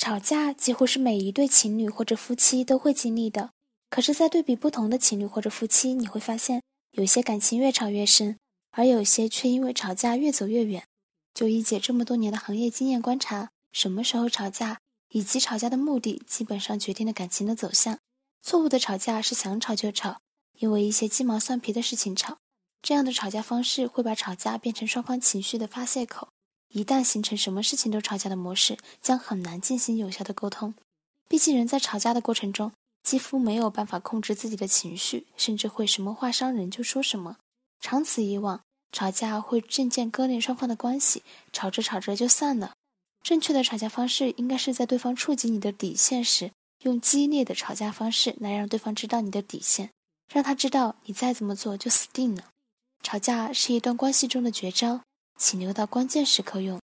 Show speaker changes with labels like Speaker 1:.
Speaker 1: 吵架几乎是每一对情侣或者夫妻都会经历的。可是，在对比不同的情侣或者夫妻，你会发现，有些感情越吵越深，而有些却因为吵架越走越远。就一姐这么多年的行业经验观察，什么时候吵架，以及吵架的目的，基本上决定了感情的走向。错误的吵架是想吵就吵，因为一些鸡毛蒜皮的事情吵。这样的吵架方式会把吵架变成双方情绪的发泄口。一旦形成什么事情都吵架的模式，将很难进行有效的沟通。毕竟人在吵架的过程中，几乎没有办法控制自己的情绪，甚至会什么话伤人就说什么。长此以往，吵架会渐渐割裂双方的关系，吵着吵着就散了。正确的吵架方式应该是在对方触及你的底线时，用激烈的吵架方式来让对方知道你的底线，让他知道你再这么做就死定了。吵架是一段关系中的绝招。请留到关键时刻用。